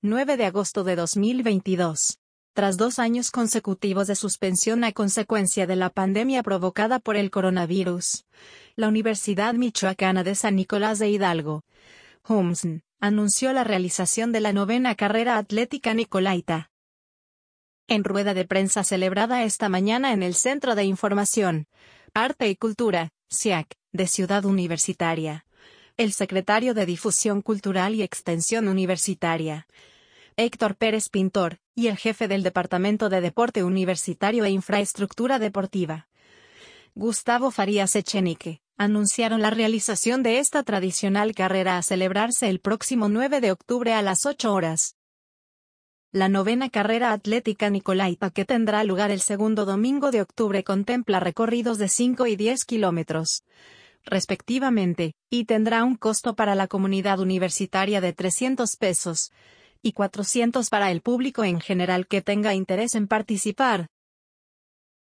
9 de agosto de 2022. Tras dos años consecutivos de suspensión a consecuencia de la pandemia provocada por el coronavirus, la Universidad Michoacana de San Nicolás de Hidalgo, Humsn, anunció la realización de la novena carrera atlética Nicolaita. En rueda de prensa celebrada esta mañana en el Centro de Información, Arte y Cultura, CIAC, de Ciudad Universitaria, el secretario de Difusión Cultural y Extensión Universitaria, Héctor Pérez Pintor, y el jefe del Departamento de Deporte Universitario e Infraestructura Deportiva, Gustavo Farías Echenique, anunciaron la realización de esta tradicional carrera a celebrarse el próximo 9 de octubre a las 8 horas. La novena carrera atlética Nicolaita que tendrá lugar el segundo domingo de octubre contempla recorridos de 5 y 10 kilómetros, respectivamente, y tendrá un costo para la comunidad universitaria de 300 pesos y 400 para el público en general que tenga interés en participar.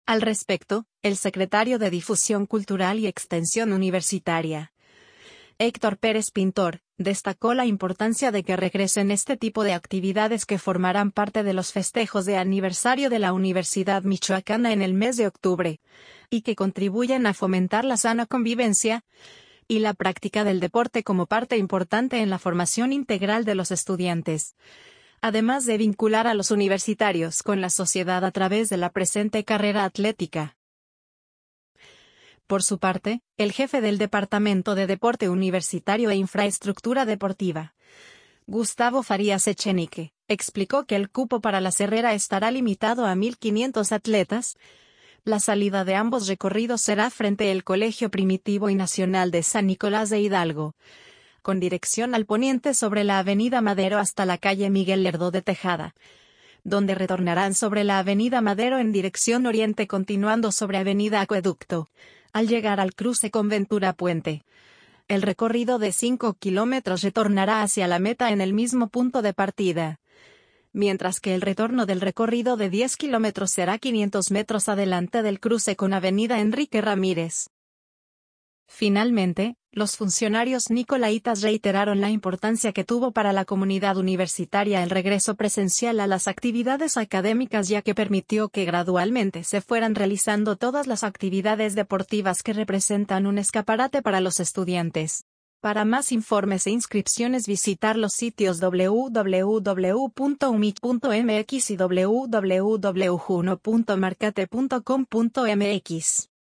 Al respecto, el secretario de Difusión Cultural y Extensión Universitaria, Héctor Pérez Pintor, destacó la importancia de que regresen este tipo de actividades que formarán parte de los festejos de aniversario de la Universidad Michoacana en el mes de octubre, y que contribuyen a fomentar la sana convivencia y la práctica del deporte como parte importante en la formación integral de los estudiantes además de vincular a los universitarios con la sociedad a través de la presente carrera atlética. Por su parte, el jefe del Departamento de Deporte Universitario e Infraestructura Deportiva, Gustavo Farías Echenique, explicó que el cupo para la Cerrera estará limitado a 1.500 atletas. La salida de ambos recorridos será frente al Colegio Primitivo y Nacional de San Nicolás de Hidalgo, con dirección al poniente sobre la Avenida Madero hasta la calle Miguel Lerdo de Tejada donde retornarán sobre la Avenida Madero en dirección oriente continuando sobre Avenida Acueducto, al llegar al cruce con Ventura Puente. El recorrido de 5 kilómetros retornará hacia la meta en el mismo punto de partida, mientras que el retorno del recorrido de 10 kilómetros será 500 metros adelante del cruce con Avenida Enrique Ramírez. Finalmente, los funcionarios nicolaitas reiteraron la importancia que tuvo para la comunidad universitaria el regreso presencial a las actividades académicas ya que permitió que gradualmente se fueran realizando todas las actividades deportivas que representan un escaparate para los estudiantes. Para más informes e inscripciones visitar los sitios www.umich.mx y www.juno.marcate.com.mx.